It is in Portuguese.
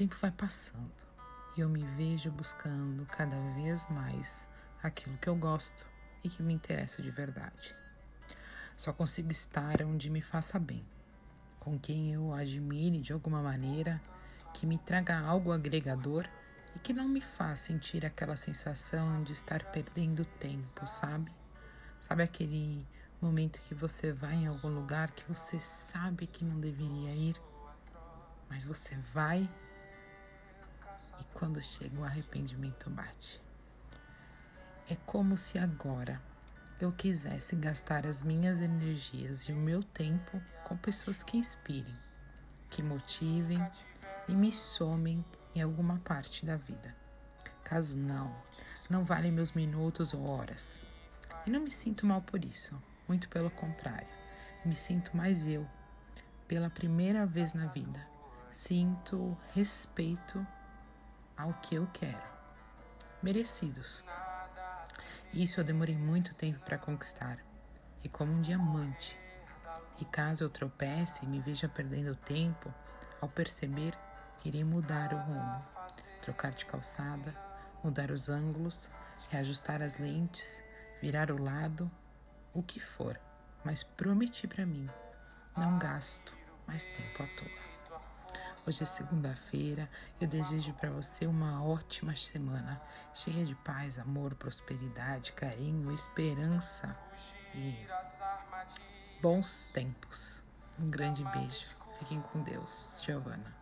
tempo vai passando e eu me vejo buscando cada vez mais aquilo que eu gosto e que me interessa de verdade. Só consigo estar onde me faça bem, com quem eu admire de alguma maneira, que me traga algo agregador e que não me faz sentir aquela sensação de estar perdendo tempo, sabe? Sabe aquele momento que você vai em algum lugar que você sabe que não deveria ir, mas você vai e quando chega o arrependimento bate. É como se agora eu quisesse gastar as minhas energias e o meu tempo com pessoas que inspirem, que motivem e me somem em alguma parte da vida. Caso não, não valem meus minutos ou horas. E não me sinto mal por isso, muito pelo contrário. Me sinto mais eu, pela primeira vez na vida. Sinto respeito ao que eu quero. Merecidos. Isso eu demorei muito tempo para conquistar. E como um diamante. E caso eu tropece e me veja perdendo tempo, ao perceber, irei mudar o rumo, trocar de calçada, mudar os ângulos, reajustar as lentes, virar o lado, o que for, mas prometi para mim, não gasto mais tempo à toa. Hoje é segunda-feira. Eu desejo para você uma ótima semana, cheia de paz, amor, prosperidade, carinho, esperança e bons tempos. Um grande beijo. Fiquem com Deus. Giovana.